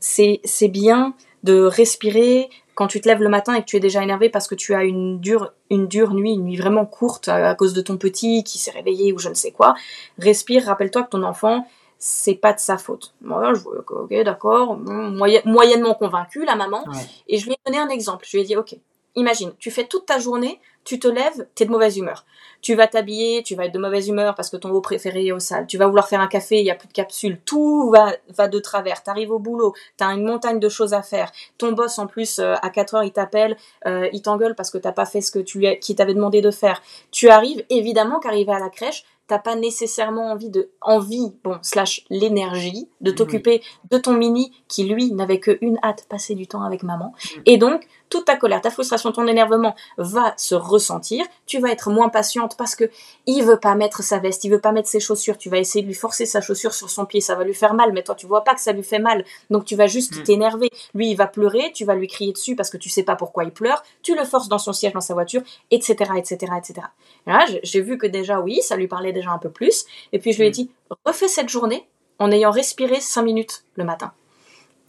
c'est bien de respirer quand tu te lèves le matin et que tu es déjà énervé parce que tu as une dure, une dure nuit, une nuit vraiment courte à, cause de ton petit qui s'est réveillé ou je ne sais quoi, respire, rappelle-toi que ton enfant, c'est pas de sa faute. Moi, je ok, d'accord, moyennement convaincu, la maman. Et je lui ai donné un exemple. Je lui ai dit, ok, imagine, tu fais toute ta journée, tu te lèves, t'es de mauvaise humeur. Tu vas t'habiller, tu vas être de mauvaise humeur parce que ton eau préféré est au sale. Tu vas vouloir faire un café, il n'y a plus de capsule. Tout va, va de travers. T'arrives au boulot, t'as une montagne de choses à faire. Ton boss, en plus, euh, à 4 heures, il t'appelle, euh, il t'engueule parce que t'as pas fait ce que tu lui, qui t'avait demandé de faire. Tu arrives, évidemment qu'arriver à la crèche, t'as pas nécessairement envie de envie bon slash l'énergie de t'occuper de ton mini qui lui n'avait qu'une hâte passer du temps avec maman. Mm. et donc toute ta colère ta frustration ton énervement va se ressentir. Tu vas être moins patiente parce que il veut pas mettre sa veste il veut pas mettre ses chaussures. Tu vas essayer de lui forcer sa chaussure sur son pied ça va lui faire mal. Mais toi tu vois pas que ça lui fait mal. Donc tu vas juste mm. t'énerver. Lui il va pleurer tu vas lui crier dessus parce que tu sais pas pourquoi il pleure. Tu le forces dans son siège dans sa voiture etc etc etc et là j'ai vu que déjà oui ça lui parlait déjà un peu plus. Et puis je lui ai mm. dit, refais cette journée en ayant respiré 5 minutes le matin.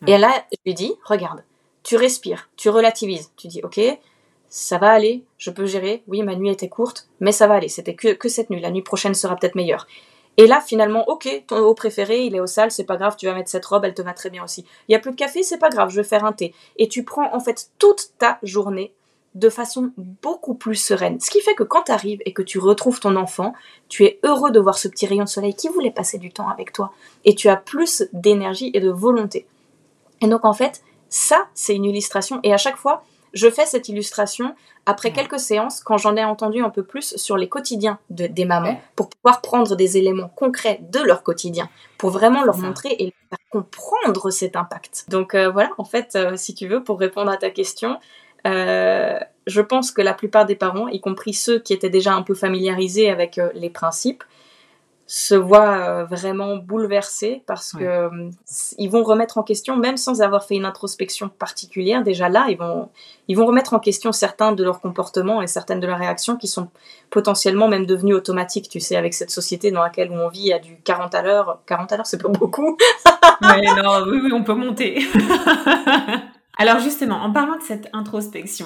Et là, je lui ai dit, regarde, tu respires, tu relativises. Tu dis, ok, ça va aller, je peux gérer. Oui, ma nuit était courte, mais ça va aller. C'était que, que cette nuit. La nuit prochaine sera peut-être meilleure. Et là, finalement, ok, ton haut préféré, il est au sale, c'est pas grave, tu vas mettre cette robe, elle te va très bien aussi. Il y a plus de café, c'est pas grave, je vais faire un thé. Et tu prends en fait toute ta journée de façon beaucoup plus sereine. Ce qui fait que quand tu arrives et que tu retrouves ton enfant, tu es heureux de voir ce petit rayon de soleil qui voulait passer du temps avec toi. Et tu as plus d'énergie et de volonté. Et donc en fait, ça, c'est une illustration. Et à chaque fois, je fais cette illustration après quelques séances, quand j'en ai entendu un peu plus sur les quotidiens des mamans, pour pouvoir prendre des éléments concrets de leur quotidien, pour vraiment leur montrer et leur faire comprendre cet impact. Donc euh, voilà, en fait, euh, si tu veux, pour répondre à ta question, euh, je pense que la plupart des parents, y compris ceux qui étaient déjà un peu familiarisés avec euh, les principes, se voient euh, vraiment bouleversés parce que ils vont remettre en question, même sans avoir fait une introspection particulière, déjà là, ils vont, ils vont remettre en question certains de leurs comportements et certaines de leurs réactions qui sont potentiellement même devenues automatiques, tu sais, avec cette société dans laquelle on vit à du 40 à l'heure. 40 à l'heure, c'est pas beaucoup. oui, non, oui, oui, on peut monter. Alors justement, en parlant de cette introspection,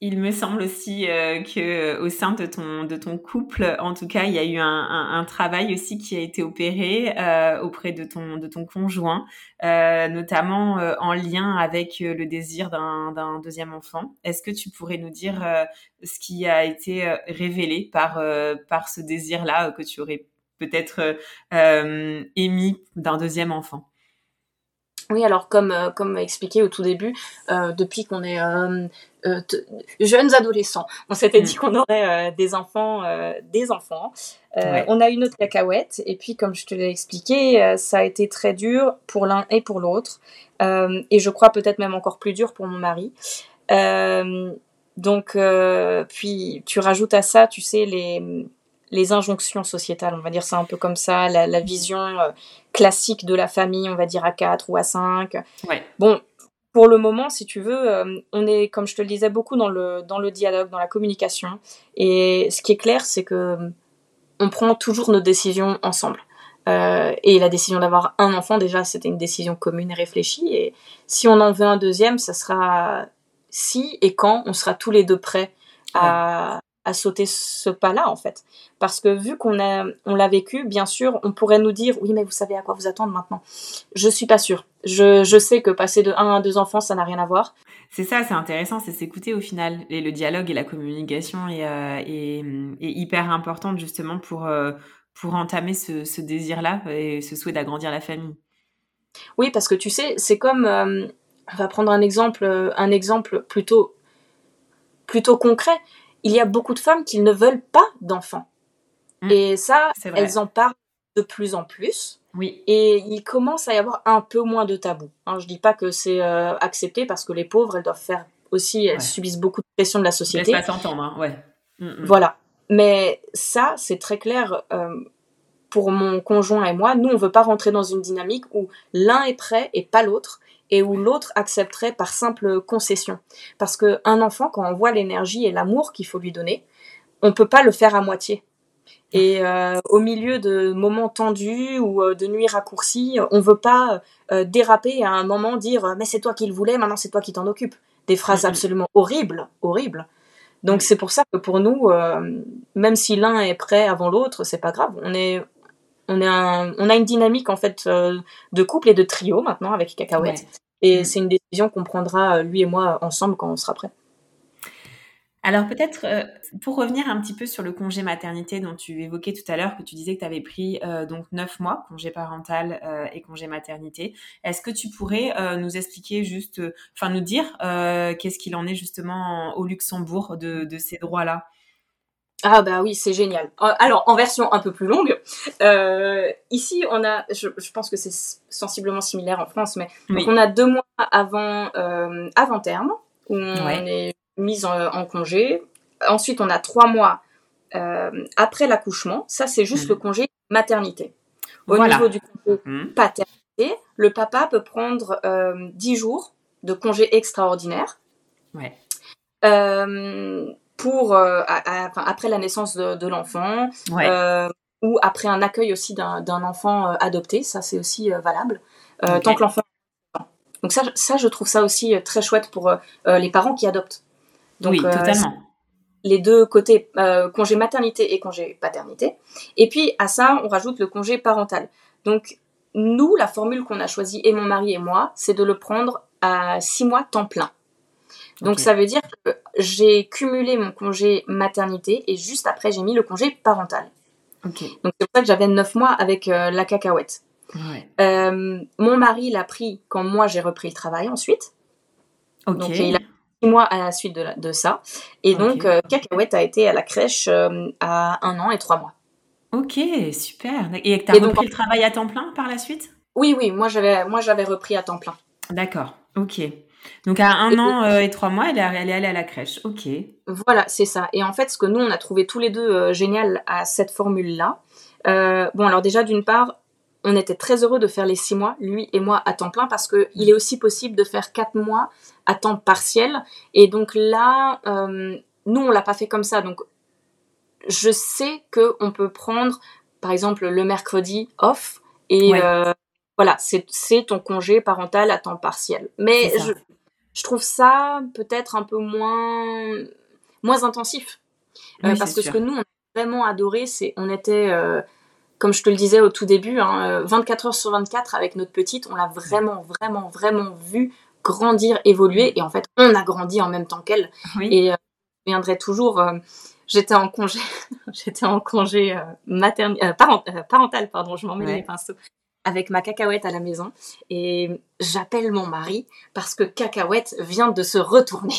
il me semble aussi euh, que euh, au sein de ton de ton couple, en tout cas, il y a eu un, travail aussi qui a été opéré euh, auprès de ton de ton conjoint, notamment en lien avec le désir d'un deuxième enfant. Est-ce que tu pourrais nous dire ce qui a été révélé par par ce désir-là que tu aurais peut-être émis d'un deuxième enfant? Oui, alors comme euh, comme expliqué au tout début, euh, depuis qu'on est euh, jeunes adolescents, on s'était mm. dit qu'on aurait des enfants, des enfants. On a eu notre cacahuète et puis comme je te l'ai expliqué, ça a été très dur pour l'un et pour l'autre et je crois peut-être même encore plus dur pour mon mari. donc puis tu rajoutes à ça, tu sais les les injonctions sociétales, on va dire ça un peu comme ça, la, vision euh, classique de la famille, on va dire à 4 ou à 5. Bon, pour le moment, si tu veux, euh, on est, comme je te le disais, beaucoup dans le, dans le dialogue, dans la communication. Et ce qui est clair, c'est que euh, on prend toujours nos décisions ensemble. et la décision d'avoir un enfant, déjà, c'était une décision commune et réfléchie. Et si on en veut un deuxième, ça sera si et quand on sera tous les deux prêts à, à sauter ce pas-là, en fait. Parce que vu qu'on a, on l'a vécu, bien sûr, on pourrait nous dire, oui, mais vous savez à quoi vous attendre maintenant. Je suis pas sûre. Je, je sais que passer de un à deux enfants, ça n'a rien à voir. C'est ça, c'est intéressant, c'est s'écouter au final. Et le dialogue et la communication est, euh, est, est hyper importante justement pour, euh, pour entamer ce, ce désir-là et ce souhait d'agrandir la famille. Oui, parce que tu sais, c'est comme, euh, on va prendre un exemple, un exemple plutôt, plutôt concret il y a beaucoup de femmes qui ne veulent pas d'enfants. Mm. Et ça, elles en parlent de plus en plus. Oui. Et il commence à y avoir un peu moins de tabous. Hein, je dis pas que c'est euh, accepté parce que les pauvres, elles doivent faire aussi, elles subissent beaucoup de pression de la société. Laisse pas s'entendre, hein. ouais. Mm, mm. Voilà. Mais ça, c'est très clair. Euh, pour mon conjoint et moi, nous, on veut pas rentrer dans une dynamique où l'un est prêt et pas l'autre et où l'autre accepterait par simple concession. Parce qu'un enfant, quand on voit l'énergie et l'amour qu'il faut lui donner, on peut pas le faire à moitié. Et euh, au milieu de moments tendus ou euh, de nuits raccourcies, on veut pas euh, déraper à un moment, dire mais c'est toi qui le voulais, maintenant c'est toi qui t'en occupes. Des phrases absolument horribles, horribles. Donc c'est pour ça que pour nous, même si l'un est prêt avant l'autre, c'est pas grave. On est, on est on a une dynamique en fait de couple et de trio maintenant avec Cacahuète. Et mm. c'est une décision qu'on prendra lui et moi ensemble quand on sera prêt. Alors peut-être euh, pour revenir un petit peu sur le congé maternité dont tu évoquais tout à l'heure, que tu disais que tu avais pris euh, donc neuf mois, congé parental euh, et congé maternité, est-ce que tu pourrais nous expliquer juste, enfin nous dire qu'est-ce qu'il en est justement au Luxembourg de, ces droits-là? Ah bah oui, c'est génial. Alors en version un peu plus longue, ici on a, je, pense que c'est sensiblement similaire en France, mais on a deux mois avant avant terme où on est mise en, congé. Ensuite, on a trois mois euh, après l'accouchement. Ça, c'est juste mhm. le congé maternité. Au niveau du congé mhm. paternité, le papa peut prendre euh, dix jours de congé extraordinaire. Ouais. Euh, pour après la naissance de, l'enfant ou après un accueil aussi d'un enfant adopté, ça c'est aussi valable. Tant que l'enfant donc ça, ça, je trouve ça aussi très chouette pour les parents qui adoptent. Donc, oui, euh, totalement. les deux côtés, euh, congé maternité et congé paternité. Et puis à ça, on rajoute le congé parental. Donc nous, la formule qu'on a choisie, et mon mari et moi, c'est de le prendre à six mois temps plein. Donc ça veut dire que j'ai cumulé mon congé maternité et juste après j'ai mis le congé parental. Donc c'est pour ça que j'avais neuf mois avec euh, la cacahuète. mon mari l'a pris quand moi j'ai repris le travail ensuite. Donc il a mois à la suite de, ça. Et donc, euh, Cacahuète a été à la crèche euh, à un an et trois mois. Ok, super. Et tu as repris le travail à temps plein par la suite? Oui, oui, moi j'avais, moi j'avais repris à temps plein. D'accord, ok. Donc à un an euh, et trois mois, elle est, elle est allée à la crèche. Ok. Voilà, c'est ça. Et en fait, ce que nous, on a trouvé tous les deux génial à cette formule-là, bon, alors déjà, d'une part, on était très heureux de faire les six mois, lui et moi, à temps plein, parce qu'il est aussi possible de faire quatre mois à temps partiel. Et donc là, euh, nous, on l'a pas fait comme ça. Donc, je sais que on peut prendre, par exemple, le mercredi off et euh, voilà, c'est ton congé parental à temps partiel. Mais je, trouve ça peut-être un peu moins moins intensif euh, parce que ce que nous on a vraiment adoré, c'est on était comme je te le disais au tout début, hein, 24 euh, heures sur 24 avec notre petite, on l'a vraiment, vraiment, vraiment vu grandir, évoluer. Et en fait, on a grandi en même temps qu'elle. Et euh, je viendrai toujours. Euh, j'étais en congé, j'étais en congé maternel, parental, pardon, je m'en mets les pinceaux, avec ma cacahuète à la maison. Et j'appelle mon mari parce que cacahuète vient de se retourner.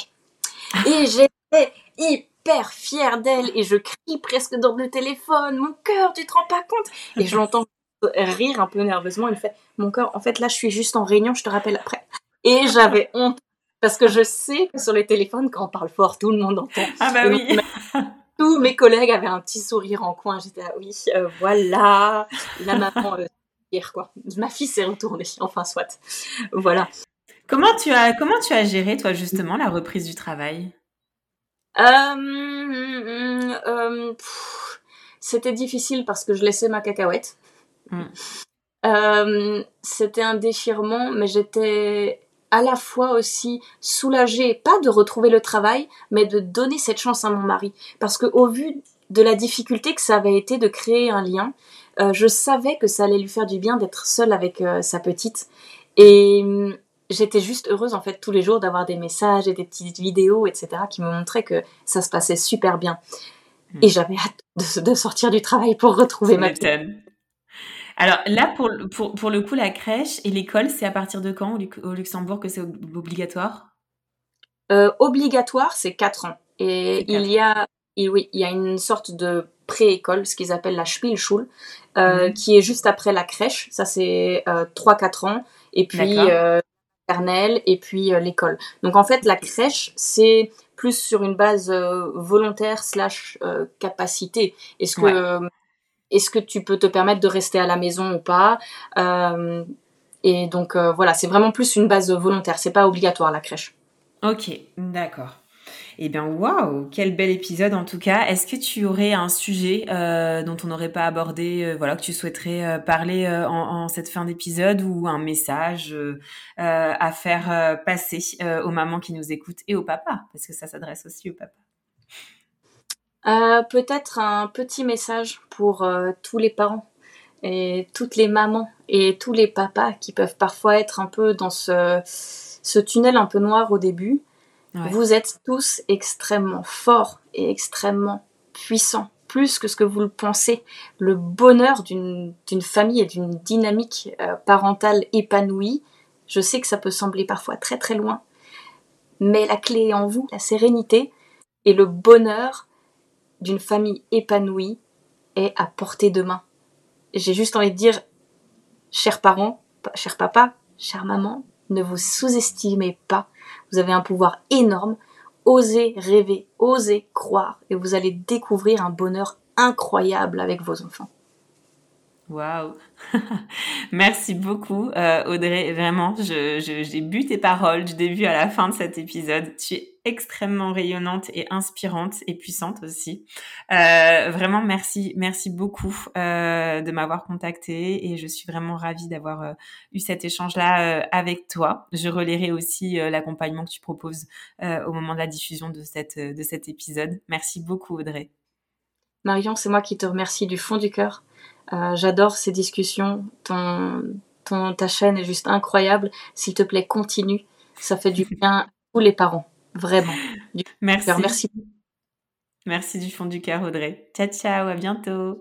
Et j'étais hyper fière d'elle et je crie presque dans le téléphone, mon cœur, tu te rends pas compte? Et je l'entends rire un peu nerveusement, elle fait, mon cœur, en fait là je suis juste en réunion, je te rappelle après. Et j'avais honte parce que je sais que sur les téléphones, quand on parle fort, tout le monde entend. Ah bah oui. Tous mes collègues avaient un petit sourire en coin. J'étais ah oui, euh, voilà, la maman euh, hier quoi. Ma fille s'est retournée. Enfin soit. Voilà. Comment tu as comment tu as géré toi justement la reprise du travail? Euh, euh, c'était difficile parce que je laissais ma cacahuète. Mm. Euh, c'était un déchirement, mais j'étais à la fois aussi soulagée, pas de retrouver le travail, mais de donner cette chance à mon mari. Parce que au vu de la difficulté que ça avait été de créer un lien, je savais que ça allait lui faire du bien d'être seule avec sa petite. Et j'étais juste heureuse en fait tous les jours d'avoir des messages et des petites vidéos, etc., qui me montraient que ça se passait super bien. Hmm. Et j'avais hâte de, sortir du travail pour retrouver ma petite. Alors là, pour, pour, pour, le coup, la crèche et l'école, c'est à partir de quand au Luxembourg que c'est obligatoire? Euh, Obligatoire, c'est 4 ans. Et il y a, oui, il y a une sorte de pré-école, ce qu'ils appellent la Spielschule, euh, hmm. qui est juste après la crèche. Ça, c'est euh, 3-4 ans. Et puis, et puis euh, l'école. Donc en fait, la crèche, c'est plus sur une base euh, volontaire slash euh, capacité. Est-ce que est-ce que tu peux te permettre de rester à la maison ou pas Et donc voilà, c'est vraiment plus une base volontaire. C'est pas obligatoire la crèche. Ok, d'accord. Eh bien, waouh, quel bel épisode en tout cas. Est-ce que tu aurais un sujet euh, dont on n'aurait pas abordé, euh, voilà, que tu souhaiterais euh, parler en, cette fin d'épisode ou un message à faire passer aux mamans qui nous écoutent et aux papas, parce que ça s'adresse aussi aux papas. Peut-être un petit message pour tous les parents et toutes les mamans et tous les papas qui peuvent parfois être un peu dans ce tunnel un peu noir au début vous êtes tous extrêmement forts et extrêmement puissants, plus que ce que vous le pensez. Le bonheur d'une famille et d'une dynamique euh, parentale épanouie, je sais que ça peut sembler parfois très très loin, mais la clé est en vous, la sérénité et le bonheur d'une famille épanouie est à portée de main. J'ai juste envie de dire, chers parents, chers papa, chère maman, ne vous sous-estimez pas vous avez un pouvoir énorme. Osez rêver, osez croire et vous allez découvrir un bonheur incroyable avec vos enfants. Waouh Merci beaucoup euh, Audrey, vraiment, j'ai je, bu tes paroles du début à la fin de cet épisode. Extrêmement rayonnante et inspirante et puissante aussi. Euh, vraiment, merci, merci beaucoup euh, de m'avoir contactée et je suis vraiment ravie d'avoir euh, eu cet échange-là avec toi. Je relayerai aussi l'accompagnement que tu proposes au moment de la diffusion de, cette, de cet épisode. Merci beaucoup Audrey. Marion, c'est moi qui te remercie du fond du cœur. J'adore ces discussions. Ton, ton, ta chaîne est juste incroyable. S'il te plaît, continue. Ça fait du bien à tous les parents. Vraiment. Merci. Merci. Merci du fond du cœur, Audrey. Ciao, ciao, à bientôt.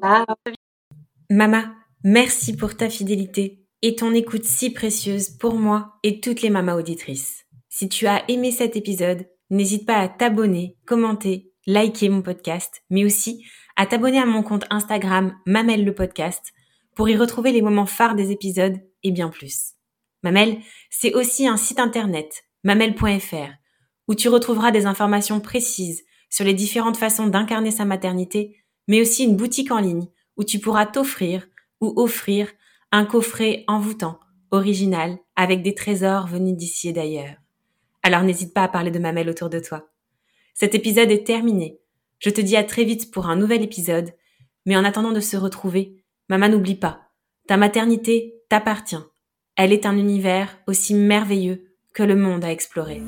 Mama, merci pour ta fidélité et ton écoute si précieuse pour moi et toutes les mamas auditrices. Si tu as aimé cet épisode, n'hésite pas à t'abonner, commenter, liker mon podcast, mais aussi à t'abonner à mon compte Instagram Mamel le podcast pour y retrouver les moments phares des épisodes et bien plus. Mamel, c'est aussi un site internet, mamel.fr, où tu retrouveras des informations précises sur les différentes façons d'incarner sa maternité, mais aussi une boutique en ligne où tu pourras t'offrir ou offrir un coffret envoûtant, original, avec des trésors venus d'ici et d'ailleurs. Alors n'hésite pas à parler de Mamel autour de toi. Cet épisode est terminé. Je te dis à très vite pour un nouvel épisode, mais en attendant de se retrouver, maman n'oublie pas, ta maternité t'appartient. Elle est un univers aussi merveilleux que le monde à explorer.